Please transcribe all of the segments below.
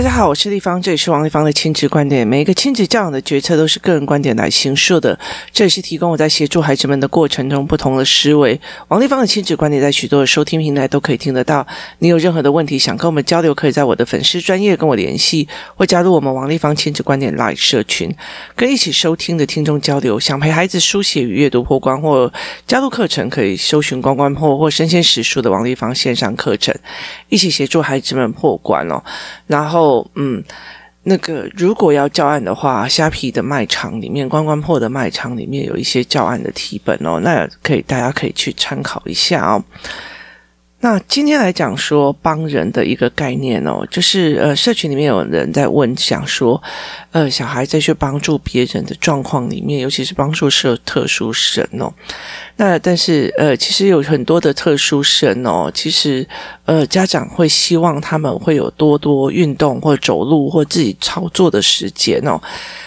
大家好，我是丽芳，这里是王丽芳的亲子观点。每一个亲子教养的决策都是个人观点来形塑的，这里是提供我在协助孩子们的过程中不同的思维。王丽芳的亲子观点在许多的收听平台都可以听得到。你有任何的问题想跟我们交流，可以在我的粉丝专业跟我联系，或加入我们王丽芳亲子观点 Live 社群，跟一起收听的听众交流。想陪孩子书写与阅读破关，或加入课程，可以搜寻关关破或身先实书的王丽芳线上课程，一起协助孩子们破关哦。然后。后，嗯，那个如果要教案的话，虾皮的卖场里面，关关破的卖场里面有一些教案的题本哦，那可以大家可以去参考一下哦。那今天来讲说帮人的一个概念哦，就是呃，社群里面有人在问，想说，呃，小孩在去帮助别人的状况里面，尤其是帮助社特殊生哦。那但是呃，其实有很多的特殊生哦，其实呃，家长会希望他们会有多多运动或走路或自己操作的时间哦，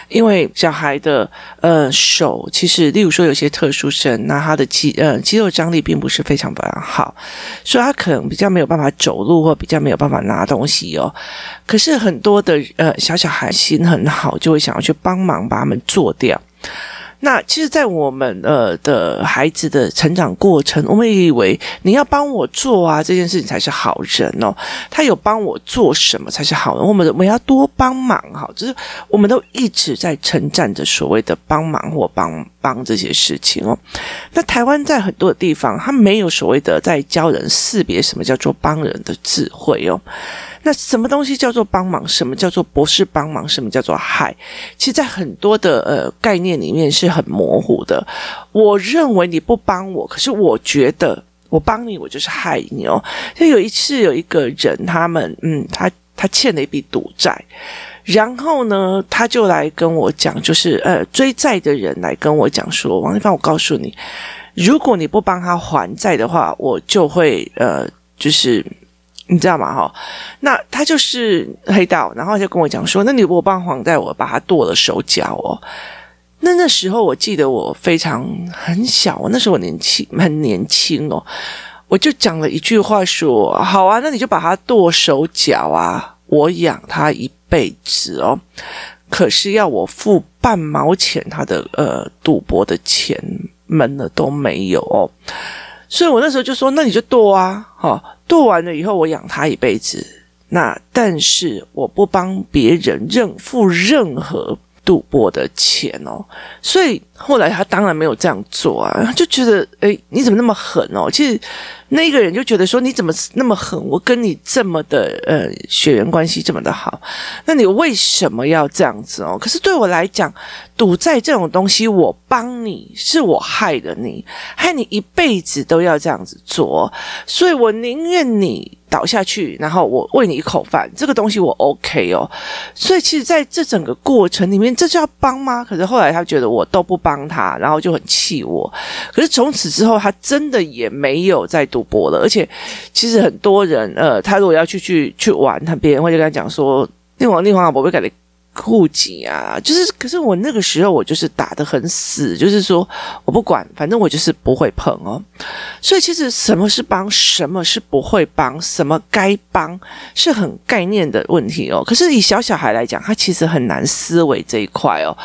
因为小孩的呃手其实，例如说有些特殊生，那他的肌呃肌肉张力并不是非常非常好，所以他可能比较没有办法走路或比较没有办法拿东西哦。可是很多的呃小小孩心很好，就会想要去帮忙把他们做掉。那其实，在我们呃的孩子的成长过程，我们以为你要帮我做啊，这件事情才是好人哦。他有帮我做什么才是好人？我们我们要多帮忙哈，就是我们都一直在称赞着所谓的帮忙或帮帮这些事情哦。那台湾在很多的地方，他没有所谓的在教人识别什么叫做帮人的智慧哦。那什么东西叫做帮忙？什么叫做不是帮忙？什么叫做害？其实，在很多的呃概念里面是很模糊的。我认为你不帮我，可是我觉得我帮你，我就是害你哦。就有一次有一个人，他们嗯，他他欠了一笔赌债，然后呢，他就来跟我讲，就是呃追债的人来跟我讲说，王丽芳，我告诉你，如果你不帮他还债的话，我就会呃就是。你知道吗？哈，那他就是黑道，然后就跟我讲说：“那你如果帮黄带，我把他剁了手脚哦。”那那时候我记得我非常很小，那时候我年轻很年轻哦，我就讲了一句话说：“好啊，那你就把他剁手脚啊，我养他一辈子哦。可是要我付半毛钱，他的呃赌博的钱门了都没有哦。”所以我那时候就说：“那你就剁啊，哈。”做完了以后，我养他一辈子。那但是我不帮别人认付任何赌博的钱哦。所以后来他当然没有这样做啊，就觉得诶，你怎么那么狠哦？其实。那个人就觉得说，你怎么那么狠？我跟你这么的呃血缘关系这么的好，那你为什么要这样子哦？可是对我来讲，赌债这种东西，我帮你是我害了你，害你一辈子都要这样子做，所以我宁愿你倒下去，然后我喂你一口饭，这个东西我 OK 哦。所以其实在这整个过程里面，这就要帮吗？可是后来他觉得我都不帮他，然后就很气我。可是从此之后，他真的也没有再赌博了，而且其实很多人，呃，他如果要去去去玩，他别人会就跟他讲说：“那王那王啊，宝贝，改的。”酷级啊，就是，可是我那个时候我就是打得很死，就是说我不管，反正我就是不会碰哦。所以其实什么是帮，什么是不会帮，什么该帮，是很概念的问题哦。可是以小小孩来讲，他其实很难思维这一块哦，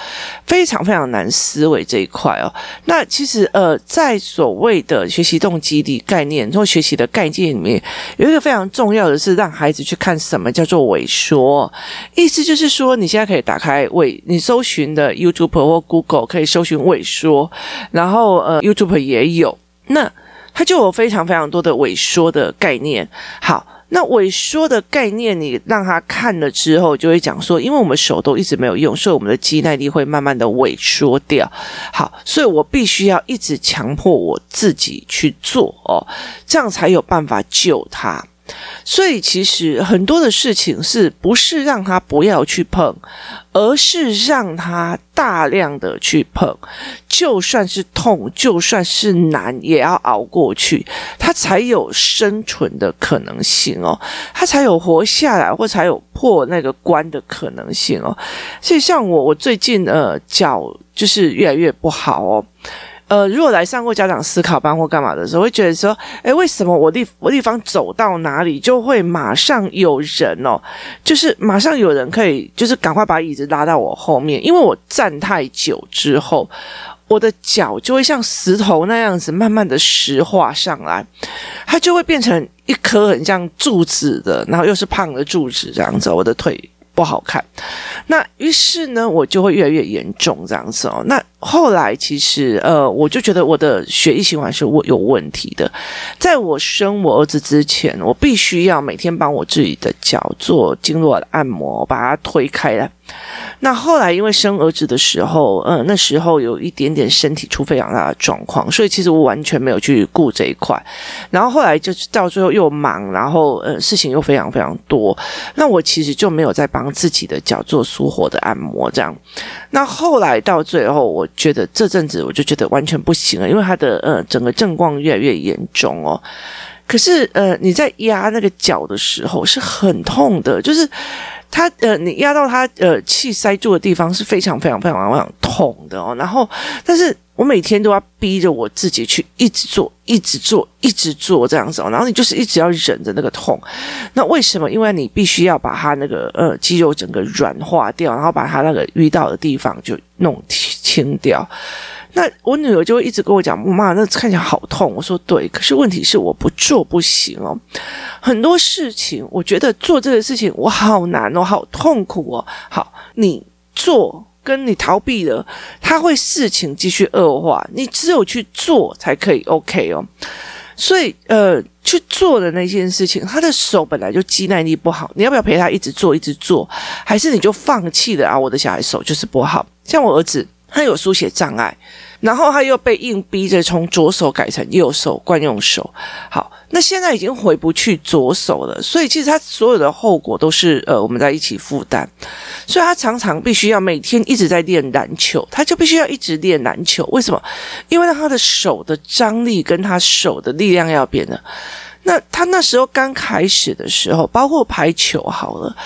非常非常难思维这一块哦。那其实呃，在所谓的学习动机的概念或学习的概念里面，有一个非常重要的是让孩子去看什么叫做萎缩，意思就是说你现大家可以打开萎，你搜寻的 YouTube 或 Google 可以搜寻萎缩，然后呃 YouTube 也有，那它就有非常非常多的萎缩的概念。好，那萎缩的概念你让他看了之后，就会讲说，因为我们手都一直没有用，所以我们的肌耐力会慢慢的萎缩掉。好，所以我必须要一直强迫我自己去做哦，这样才有办法救他。所以其实很多的事情是不是让他不要去碰，而是让他大量的去碰，就算是痛，就算是难，也要熬过去，他才有生存的可能性哦，他才有活下来，或才有破那个关的可能性哦。所以像我，我最近呃脚就是越来越不好哦。呃，如果来上过家长思考班或干嘛的时候，会觉得说，诶，为什么我地我地方走到哪里就会马上有人哦，就是马上有人可以，就是赶快把椅子拉到我后面，因为我站太久之后，我的脚就会像石头那样子慢慢的石化上来，它就会变成一颗很像柱子的，然后又是胖的柱子这样子，我的腿。不好看，那于是呢，我就会越来越严重这样子哦。那后来其实呃，我就觉得我的血液循环是我有问题的。在我生我儿子之前，我必须要每天帮我自己的脚做经络按摩，把它推开来。那后来因为生儿子的时候，嗯，那时候有一点点身体出非常大的状况，所以其实我完全没有去顾这一块。然后后来就是到最后又忙，然后呃事情又非常非常多，那我其实就没有再帮自己的脚做舒活的按摩这样。那后来到最后，我觉得这阵子我就觉得完全不行了，因为他的呃整个症状越来越严重哦。可是呃你在压那个脚的时候是很痛的，就是。他呃，你压到他呃气塞住的地方是非常非常非常非常痛的哦。然后，但是我每天都要逼着我自己去一直做，一直做，一直做这样子哦。然后你就是一直要忍着那个痛。那为什么？因为你必须要把他那个呃肌肉整个软化掉，然后把他那个淤到的地方就弄清掉。那我女儿就会一直跟我讲：“妈，那看起来好痛。”我说：“对，可是问题是我不做不行哦。很多事情，我觉得做这个事情我好难哦，好痛苦哦。好，你做跟你逃避了，他会事情继续恶化。你只有去做才可以 OK 哦。所以，呃，去做的那件事情，他的手本来就肌耐力不好，你要不要陪他一直做一直做，还是你就放弃了啊？我的小孩手就是不好，像我儿子，他有书写障碍。”然后他又被硬逼着从左手改成右手惯用手，好，那现在已经回不去左手了，所以其实他所有的后果都是呃我们在一起负担，所以他常常必须要每天一直在练篮球，他就必须要一直练篮球，为什么？因为他的手的张力跟他手的力量要变的。那他那时候刚开始的时候，包括拍球好了，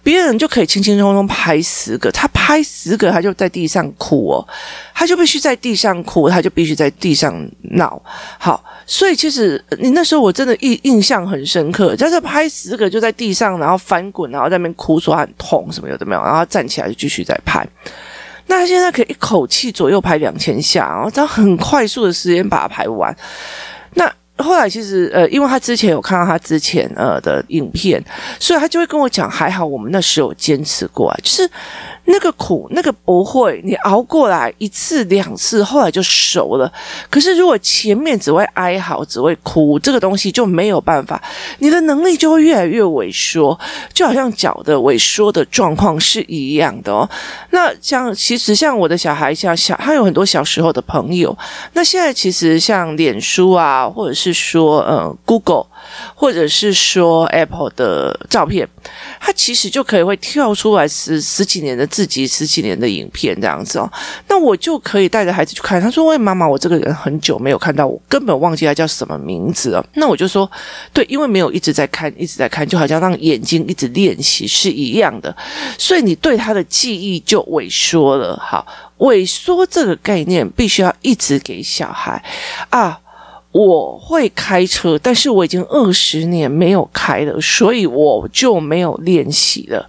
别人就可以轻轻松松拍十个，他拍十个，他就在地上哭哦，他就必须在地上哭，他就必须在地上闹。好，所以其实你那时候我真的印印象很深刻，就是拍十个就在地上，然后翻滚，然后在那边哭说很痛什么有的没有，然后站起来就继续再拍。那他现在可以一口气左右拍两千下，然后这样很快速的时间把它拍完。那。后来其实呃，因为他之前有看到他之前呃的影片，所以他就会跟我讲，还好我们那时候坚持过来，就是。那个苦，那个不会，你熬过来一次两次，后来就熟了。可是如果前面只会哀嚎，只会哭，这个东西就没有办法，你的能力就会越来越萎缩，就好像脚的萎缩的状况是一样的哦。那像其实像我的小孩，像小他有很多小时候的朋友，那现在其实像脸书啊，或者是是说呃 Google。或者是说 Apple 的照片，它其实就可以会跳出来十十几年的自己，十几年的影片这样子哦。那我就可以带着孩子去看。他说：“喂，妈妈，我这个人很久没有看到，我根本忘记他叫什么名字了。”那我就说：“对，因为没有一直在看，一直在看，就好像让眼睛一直练习是一样的，所以你对他的记忆就萎缩了。好，萎缩这个概念必须要一直给小孩啊。”我会开车，但是我已经二十年没有开了，所以我就没有练习了。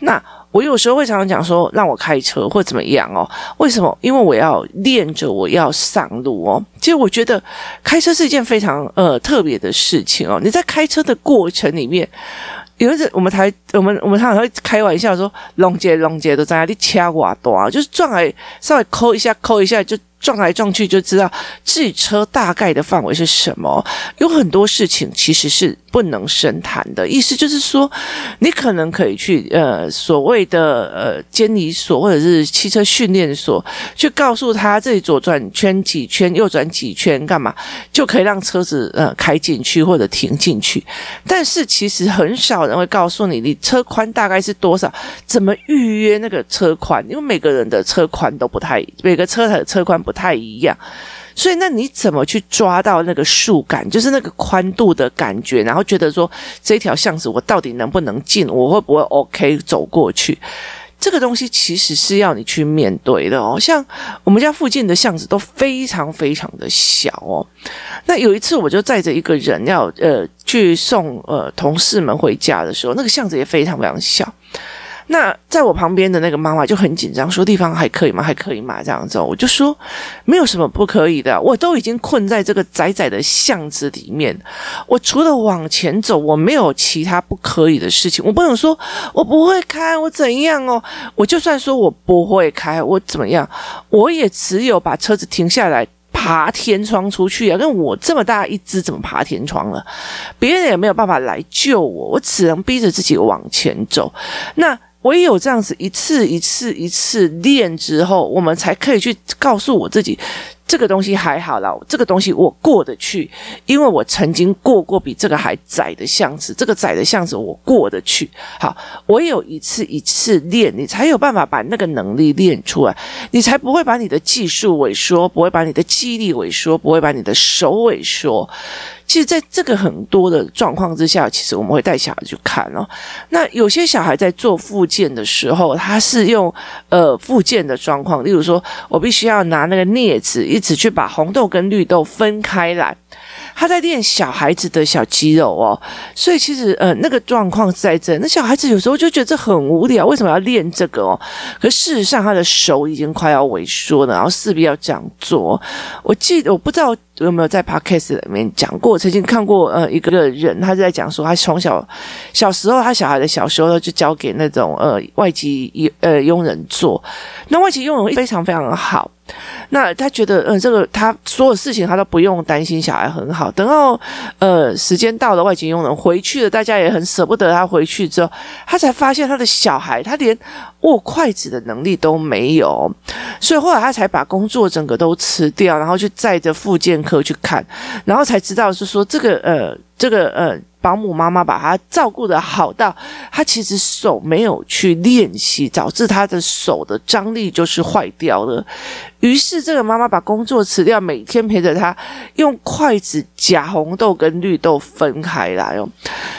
那我有时候会常常讲说，让我开车或怎么样哦？为什么？因为我要练着，我要上路哦。其实我觉得开车是一件非常呃特别的事情哦。你在开车的过程里面，有一次我们台我们我们常常会开玩笑说，龙姐龙姐都在那里掐我多啊，就是撞来稍微抠一下抠一下就。撞来撞去就知道自己车大概的范围是什么。有很多事情其实是不能深谈的，意思就是说，你可能可以去呃所谓的呃监理所或者是汽车训练所去告诉他这里左转圈几圈，右转几圈干嘛，就可以让车子呃开进去或者停进去。但是其实很少人会告诉你，你车宽大概是多少，怎么预约那个车宽，因为每个人的车宽都不太，每个车的车宽不。太一样，所以那你怎么去抓到那个树感，就是那个宽度的感觉，然后觉得说这条巷子我到底能不能进，我会不会 OK 走过去？这个东西其实是要你去面对的哦。像我们家附近的巷子都非常非常的小哦。那有一次我就载着一个人要呃去送呃同事们回家的时候，那个巷子也非常非常小。那在我旁边的那个妈妈就很紧张，说：“地方还可以吗？还可以吗？”这样子，我就说：“没有什么不可以的，我都已经困在这个窄窄的巷子里面，我除了往前走，我没有其他不可以的事情。我不能说我不会开，我怎样哦？我就算说我不会开，我怎么样？我也只有把车子停下来，爬天窗出去啊！跟我这么大一只，怎么爬天窗了？别人也没有办法来救我，我只能逼着自己往前走。那。”唯有这样子一次一次一次练之后，我们才可以去告诉我自己。这个东西还好啦，这个东西我过得去，因为我曾经过过比这个还窄的巷子，这个窄的巷子我过得去。好，我有一次一次练，你才有办法把那个能力练出来，你才不会把你的技术萎缩，不会把你的记忆力萎缩，不会把你的手萎缩。其实，在这个很多的状况之下，其实我们会带小孩去看哦。那有些小孩在做复健的时候，他是用呃复健的状况，例如说我必须要拿那个镊子。一只去把红豆跟绿豆分开来，他在练小孩子的小肌肉哦，所以其实呃那个状况在这，那小孩子有时候就觉得这很无聊，为什么要练这个哦？可事实上他的手已经快要萎缩了，然后势必要这样做。我记得我不知道有没有在 podcast 里面讲过，曾经看过呃一个人，他在讲说他从小小时候他小孩的小时候就交给那种呃外籍呃佣人做，那外籍佣人非常非常的好。那他觉得，嗯，这个他所有事情他都不用担心，小孩很好。等到呃时间到了，外籍佣人回去了，大家也很舍不得他回去之后，他才发现他的小孩他连握筷子的能力都没有，所以后来他才把工作整个都辞掉，然后去载着复健科去看，然后才知道是说这个呃这个呃。保姆妈妈把他照顾得好到，他其实手没有去练习，导致他的手的张力就是坏掉了。于是这个妈妈把工作辞掉，每天陪着他用筷子夹红豆跟绿豆分开来哦。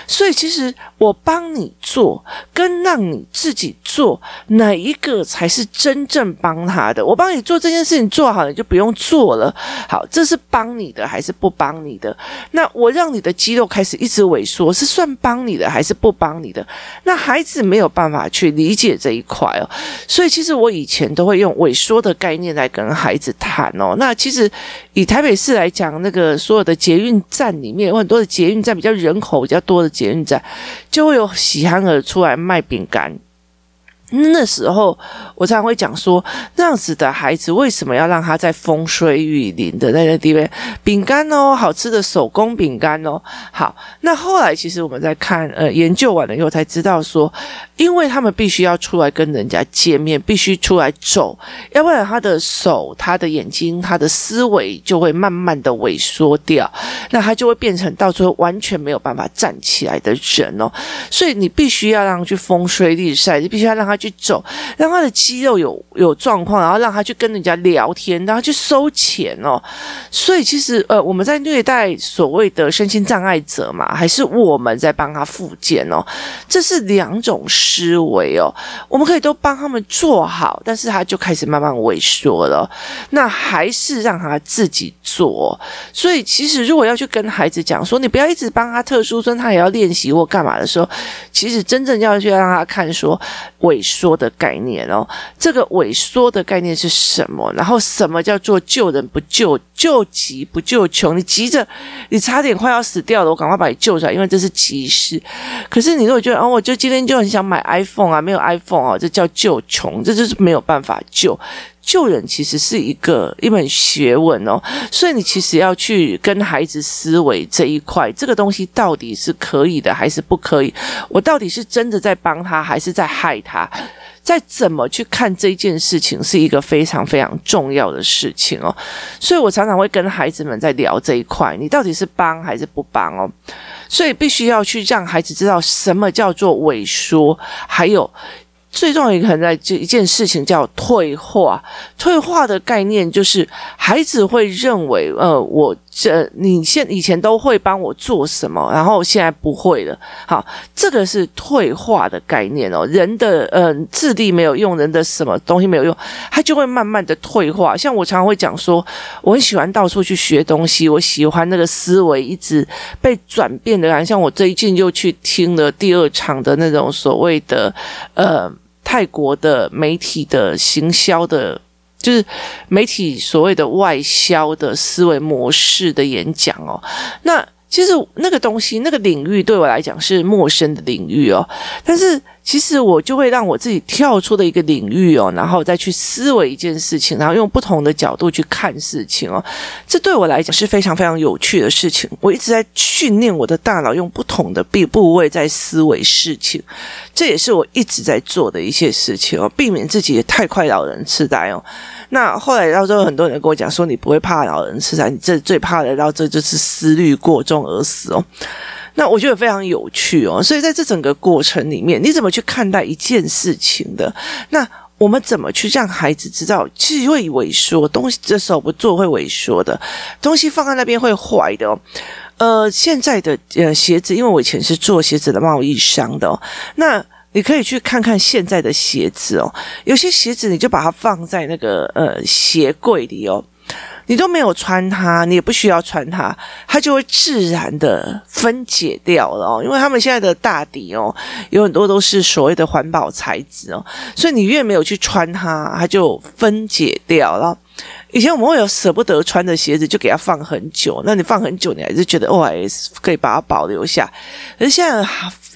所以其实我帮你做跟让你自己做，哪一个才是真正帮他的？我帮你做这件事情做好了，你就不用做了。好，这是帮你的还是不帮你的？那我让你的肌肉开始一直萎缩，是算帮你的还是不帮你的？那孩子没有办法去理解这一块哦。所以其实我以前都会用萎缩的概念来跟孩子谈哦，那其实以台北市来讲，那个所有的捷运站里面有很多的捷运站，比较人口比较多的捷运站，就会有喜憨儿出来卖饼干。那时候我常常会讲说，那样子的孩子为什么要让他在风吹雨淋的那个地方饼干哦，好吃的手工饼干哦。好，那后来其实我们在看呃研究完了以后才知道说，因为他们必须要出来跟人家见面，必须出来走，要不然他的手、他的眼睛、他的思维就会慢慢的萎缩掉，那他就会变成到最后完全没有办法站起来的人哦。所以你必须要让他去风吹日晒，你必须要让他。去走，让他的肌肉有有状况，然后让他去跟人家聊天，然后去收钱哦。所以其实呃，我们在虐待所谓的身心障碍者嘛，还是我们在帮他复健哦？这是两种思维哦。我们可以都帮他们做好，但是他就开始慢慢萎缩了。那还是让他自己做。所以其实如果要去跟孩子讲说，你不要一直帮他特殊生，他也要练习或干嘛的时候，其实真正要去让他看说萎。缩的概念哦，这个萎缩的概念是什么？然后什么叫做救人不救，救急不救穷？你急着，你差点快要死掉了，我赶快把你救出来，因为这是急事。可是你如果觉得哦，我就今天就很想买 iPhone 啊，没有 iPhone 啊，这叫救穷，这就是没有办法救。救人其实是一个一门学问哦，所以你其实要去跟孩子思维这一块，这个东西到底是可以的还是不可以？我到底是真的在帮他，还是在害他？再怎么去看这件事情，是一个非常非常重要的事情哦。所以我常常会跟孩子们在聊这一块，你到底是帮还是不帮哦？所以必须要去让孩子知道什么叫做萎缩，还有。最重要一个很在这一件事情叫退化。退化的概念就是孩子会认为，呃，我这你现以前都会帮我做什么，然后现在不会了。好，这个是退化的概念哦。人的嗯、呃、智力没有用，人的什么东西没有用，他就会慢慢的退化。像我常常会讲说，我很喜欢到处去学东西，我喜欢那个思维一直被转变的。像我最近又去听了第二场的那种所谓的呃。泰国的媒体的行销的，就是媒体所谓的外销的思维模式的演讲哦，那其实那个东西那个领域对我来讲是陌生的领域哦，但是。其实我就会让我自己跳出的一个领域哦，然后再去思维一件事情，然后用不同的角度去看事情哦。这对我来讲是非常非常有趣的事情。我一直在训练我的大脑，用不同的部部位在思维事情。这也是我一直在做的一些事情哦，避免自己太快老人痴呆哦。那后来到最后，很多人跟我讲说，你不会怕老人痴呆，你这最怕的到这就是思虑过重而死哦。那我觉得非常有趣哦，所以在这整个过程里面，你怎么去看待一件事情的？那我们怎么去让孩子知道，其实会萎缩，东西这手不做会萎缩的，东西放在那边会坏的哦。呃，现在的呃鞋子，因为我以前是做鞋子的贸易商的哦，那你可以去看看现在的鞋子哦，有些鞋子你就把它放在那个呃鞋柜里哦。你都没有穿它，你也不需要穿它，它就会自然的分解掉了哦。因为他们现在的大底哦，有很多都是所谓的环保材质哦，所以你越没有去穿它，它就分解掉了。以前我们会有舍不得穿的鞋子，就给它放很久。那你放很久，你还是觉得 OS 可以把它保留下。可是现在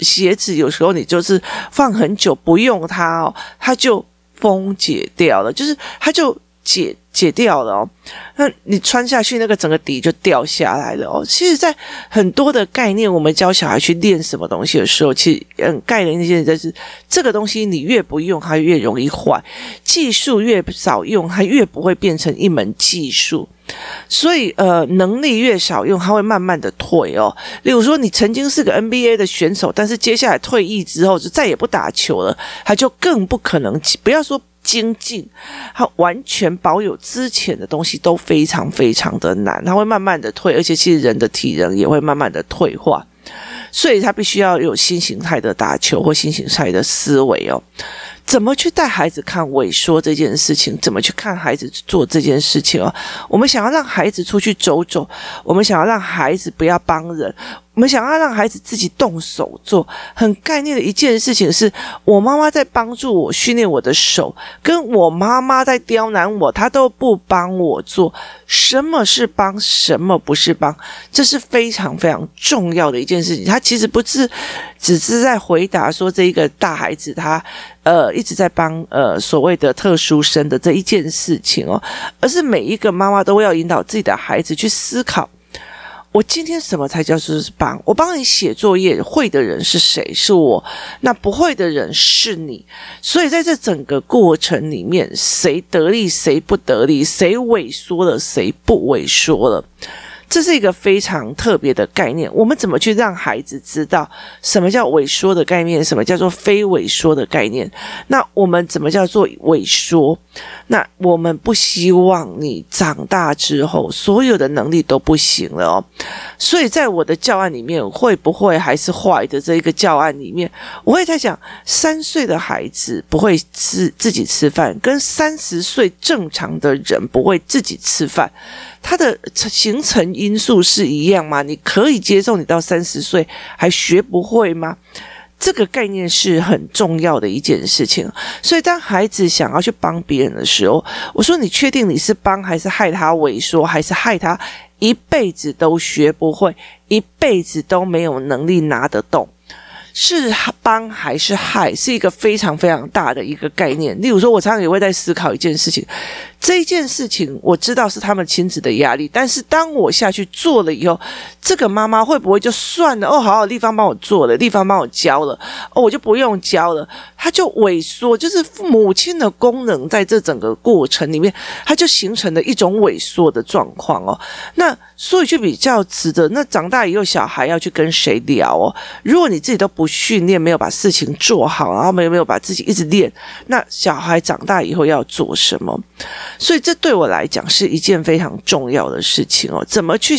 鞋子有时候你就是放很久不用它哦，它就分解掉了，就是它就。解解掉了哦，那你穿下去那个整个底就掉下来了哦。其实，在很多的概念，我们教小孩去练什么东西的时候，其实嗯，概念那些就是这个东西，你越不用它越容易坏，技术越少用它越不会变成一门技术。所以呃，能力越少用，它会慢慢的退哦。例如说，你曾经是个 NBA 的选手，但是接下来退役之后就再也不打球了，他就更不可能，不要说。精进，它完全保有之前的东西都非常非常的难，它会慢慢的退，而且其实人的体能也会慢慢的退化，所以他必须要有新形态的打球或新形态的思维哦。怎么去带孩子看萎缩这件事情？怎么去看孩子做这件事情哦？我们想要让孩子出去走走，我们想要让孩子不要帮人。我们想要让孩子自己动手做，很概念的一件事情是，我妈妈在帮助我训练我的手，跟我妈妈在刁难我，她都不帮我做。什么是帮，什么不是帮，这是非常非常重要的一件事情。他其实不是只是在回答说这一个大孩子他呃一直在帮呃所谓的特殊生的这一件事情哦，而是每一个妈妈都要引导自己的孩子去思考。我今天什么才叫做是帮？我帮你写作业，会的人是谁？是我。那不会的人是你。所以在这整个过程里面，谁得利，谁不得利？谁萎缩了，谁不萎缩了？这是一个非常特别的概念。我们怎么去让孩子知道什么叫萎缩的概念？什么叫做非萎缩的概念？那我们怎么叫做萎缩？那我们不希望你长大之后所有的能力都不行了哦。所以在我的教案里面，会不会还是坏的？这一个教案里面，我会在想三岁的孩子不会吃自己吃饭，跟三十岁正常的人不会自己吃饭。它的形成因素是一样吗？你可以接受你到三十岁还学不会吗？这个概念是很重要的一件事情。所以当孩子想要去帮别人的时候，我说你确定你是帮还是害他萎缩，还是害他一辈子都学不会，一辈子都没有能力拿得动？是帮还是害，是一个非常非常大的一个概念。例如说，我常常也会在思考一件事情。这一件事情我知道是他们亲子的压力，但是当我下去做了以后，这个妈妈会不会就算了？哦，好好，地方帮我做了，地方帮我教了，哦，我就不用教了，他就萎缩，就是母亲的功能在这整个过程里面，它就形成了一种萎缩的状况哦。那所以就比较值得，那长大以后小孩要去跟谁聊哦？如果你自己都不训练，没有把事情做好，然后没有没有把自己一直练，那小孩长大以后要做什么？所以这对我来讲是一件非常重要的事情哦。怎么去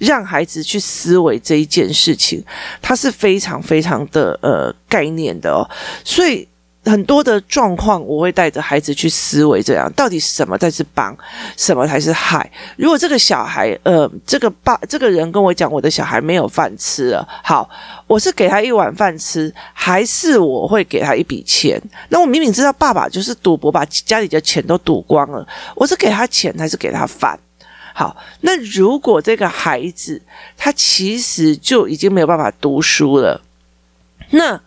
让孩子去思维这一件事情，它是非常非常的呃概念的哦。所以。很多的状况，我会带着孩子去思维，这样到底什么才是帮，什么才是害？如果这个小孩，呃，这个爸，这个人跟我讲，我的小孩没有饭吃了，好，我是给他一碗饭吃，还是我会给他一笔钱？那我明明知道爸爸就是赌博，把家里的钱都赌光了，我是给他钱还是给他饭？好，那如果这个孩子他其实就已经没有办法读书了，那。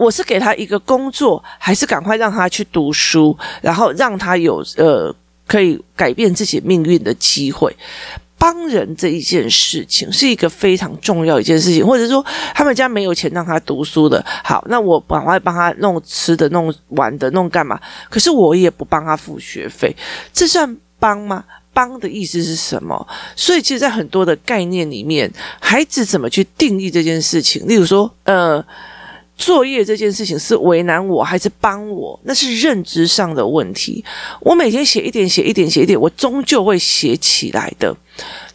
我是给他一个工作，还是赶快让他去读书，然后让他有呃可以改变自己命运的机会？帮人这一件事情是一个非常重要一件事情，或者说他们家没有钱让他读书的，好，那我赶快帮他弄吃的、弄玩的、弄干嘛？可是我也不帮他付学费，这算帮吗？帮的意思是什么？所以其实，在很多的概念里面，孩子怎么去定义这件事情？例如说，呃。作业这件事情是为难我还是帮我？那是认知上的问题。我每天写一点，写一点，写一点，我终究会写起来的。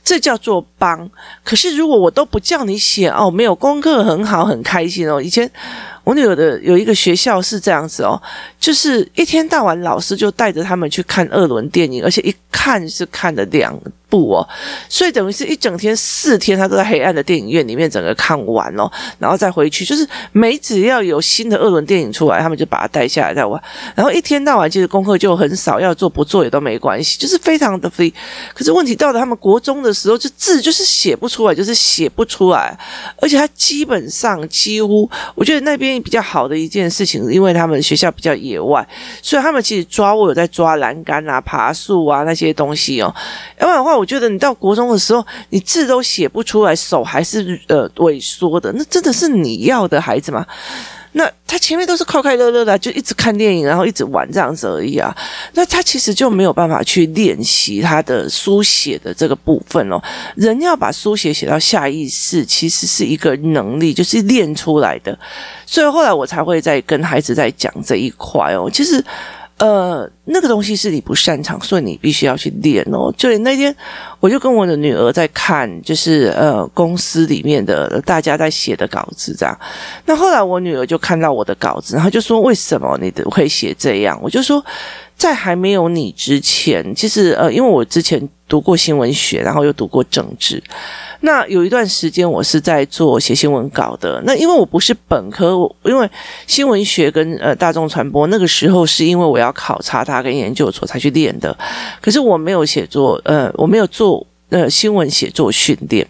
这叫做帮。可是如果我都不叫你写哦，没有功课很好，很开心哦。以前我女儿的有一个学校是这样子哦，就是一天到晚老师就带着他们去看二轮电影，而且一看是看了两部哦，所以等于是一整天四天，他都在黑暗的电影院里面整个看完哦，然后再回去，就是每只要有新的二轮电影出来，他们就把它带下来再玩，然后一天到晚其实功课就很少，要做不做也都没关系，就是非常的 free。可是问题到了他们国中的时候，就字就是写不出来，就是写不出来，而且他基本上几乎，我觉得那边比较好的一件事情，因为他们学校比较野外，所以他们其实抓我有在抓栏杆啊、爬树啊那些东西哦，要不然的话。我觉得你到国中的时候，你字都写不出来，手还是呃萎缩的，那真的是你要的孩子吗？那他前面都是快快乐乐的，就一直看电影，然后一直玩这样子而已啊。那他其实就没有办法去练习他的书写的这个部分哦。人要把书写写到下意识，其实是一个能力，就是练出来的。所以后来我才会在跟孩子在讲这一块哦。其实。呃，那个东西是你不擅长，所以你必须要去练哦。就那天，我就跟我的女儿在看，就是呃公司里面的大家在写的稿子这样。那后来我女儿就看到我的稿子，然后就说：“为什么你会写这样？”我就说。在还没有你之前，其实呃，因为我之前读过新闻学，然后又读过政治，那有一段时间我是在做写新闻稿的。那因为我不是本科，因为新闻学跟呃大众传播那个时候是因为我要考察它跟研究所才去练的，可是我没有写作，呃，我没有做呃新闻写作训练，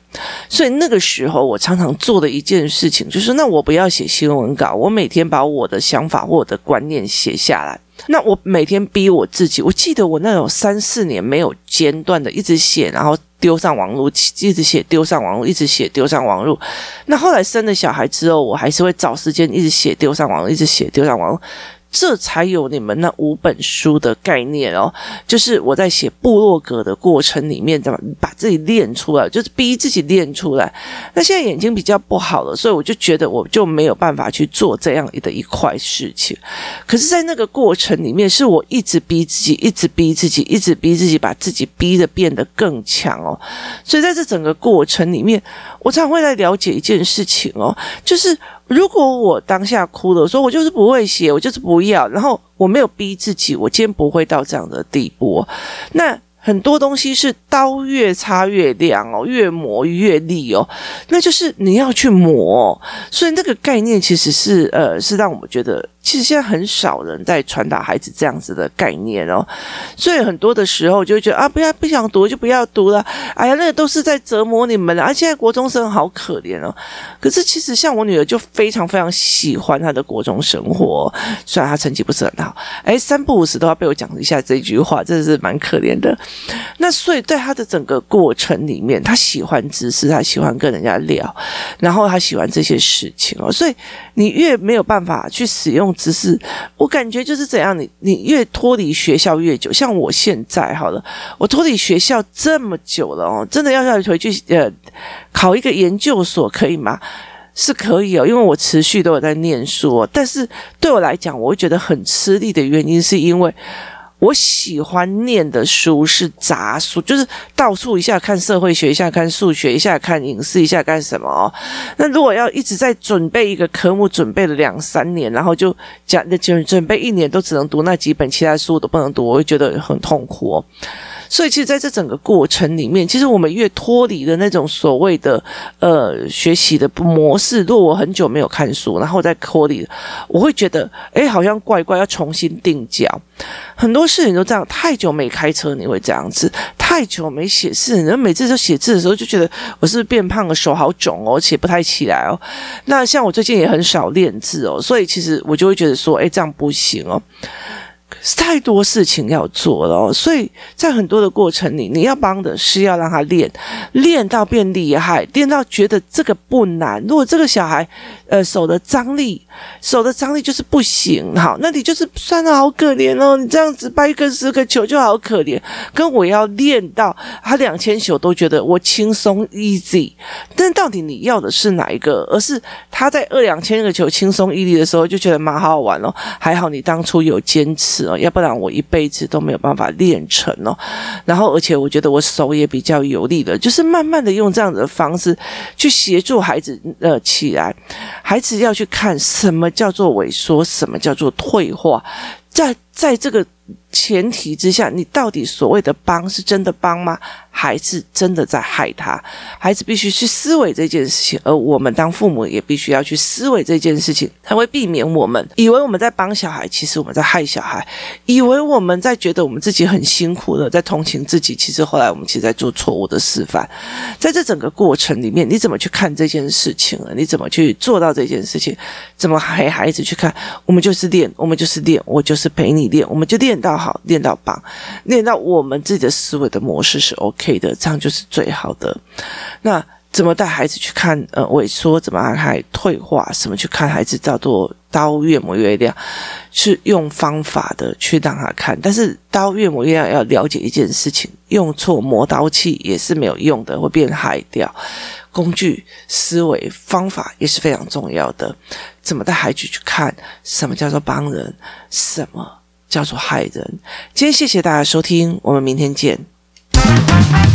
所以那个时候我常常做的一件事情就是，那我不要写新闻稿，我每天把我的想法或我的观念写下来。那我每天逼我自己，我记得我那有三四年没有间断的一直写，然后丢上网络，一直写丢上网络，一直写丢上网络。那后来生了小孩之后，我还是会找时间一直写丢上网络，一直写丢上网络。这才有你们那五本书的概念哦，就是我在写部落格的过程里面，怎么把自己练出来，就是逼自己练出来。那现在眼睛比较不好了，所以我就觉得我就没有办法去做这样的一块事情。可是，在那个过程里面，是我一直逼自己，一直逼自己，一直逼自己，把自己逼得变得更强哦。所以在这整个过程里面，我常会来了解一件事情哦，就是。如果我当下哭了，说我就是不会写，我就是不要，然后我没有逼自己，我今天不会到这样的地步。那很多东西是刀越擦越亮哦，越磨越利哦，那就是你要去磨。所以那个概念其实是呃，是让我们觉得其实现在很少人在传达孩子这样子的概念哦，所以很多的时候就会觉得啊，不要不想读就不要读了，哎呀，那个都是在折磨你们了。啊，现在国中生好可怜哦。可是其实像我女儿就非常非常喜欢她的国中生活，虽然她成绩不是很好，哎，三不五时都要被我讲一下这句话，真的是蛮可怜的。那所以在她的整个过程里面，她喜欢知识，她喜欢跟人家聊，然后她喜欢这些事情哦。所以你越没有办法去使用只是，我感觉就是怎样，你你越脱离学校越久。像我现在好了，我脱离学校这么久了哦，真的要要回去呃考一个研究所可以吗？是可以哦，因为我持续都有在念书，但是对我来讲，我会觉得很吃力的原因是因为。我喜欢念的书是杂书，就是到处一下看社会学，一下看数学，一下看影视，一下干什么？那如果要一直在准备一个科目，准备了两三年，然后就讲就准备一年都只能读那几本，其他书都不能读，我会觉得很痛苦哦。所以，其实在这整个过程里面，其实我们越脱离的那种所谓的呃学习的模式，如果我很久没有看书，然后再脱离，我会觉得，哎，好像怪怪，要重新定脚。很多事情都这样，太久没开车，你会这样子；太久没写字，然后每次都写字的时候，就觉得我是不是变胖了，手好肿哦，写不太起来哦。那像我最近也很少练字哦，所以其实我就会觉得说，哎，这样不行哦。太多事情要做了，所以在很多的过程里，你要帮的是要让他练，练到变厉害，练到觉得这个不难。如果这个小孩，呃，手的张力，手的张力就是不行，好，那你就是算得好可怜哦，你这样子掰一个十个球就好可怜。跟我要练到他两千球都觉得我轻松 easy，但到底你要的是哪一个？而是他在二两千个球轻松 easy 的时候就觉得蛮好好玩哦，还好你当初有坚持哦。要不然我一辈子都没有办法练成哦。然后，而且我觉得我手也比较有力的，就是慢慢的用这样子的方式去协助孩子呃起来。孩子要去看什么叫做萎缩，什么叫做退化，在在这个。前提之下，你到底所谓的帮是真的帮吗？孩子真的在害他？孩子必须去思维这件事情，而我们当父母也必须要去思维这件事情，才会避免我们以为我们在帮小孩，其实我们在害小孩；以为我们在觉得我们自己很辛苦的在同情自己，其实后来我们其实在做错误的示范。在这整个过程里面，你怎么去看这件事情了？你怎么去做到这件事情？怎么陪孩子去看？我们就是练，我们就是练，我就是陪你练，我们就练到。好，练到棒，练到我们自己的思维的模式是 OK 可以的，这样就是最好的。那怎么带孩子去看呃萎缩？怎么还退化？什么去看孩子叫做刀越磨越亮？是用方法的去让他看，但是刀越磨越亮要了解一件事情：用错磨刀器也是没有用的，会变害掉。工具、思维、方法也是非常重要的。怎么带孩子去看？什么叫做帮人？什么？叫做害人。今天谢谢大家收听，我们明天见。Thank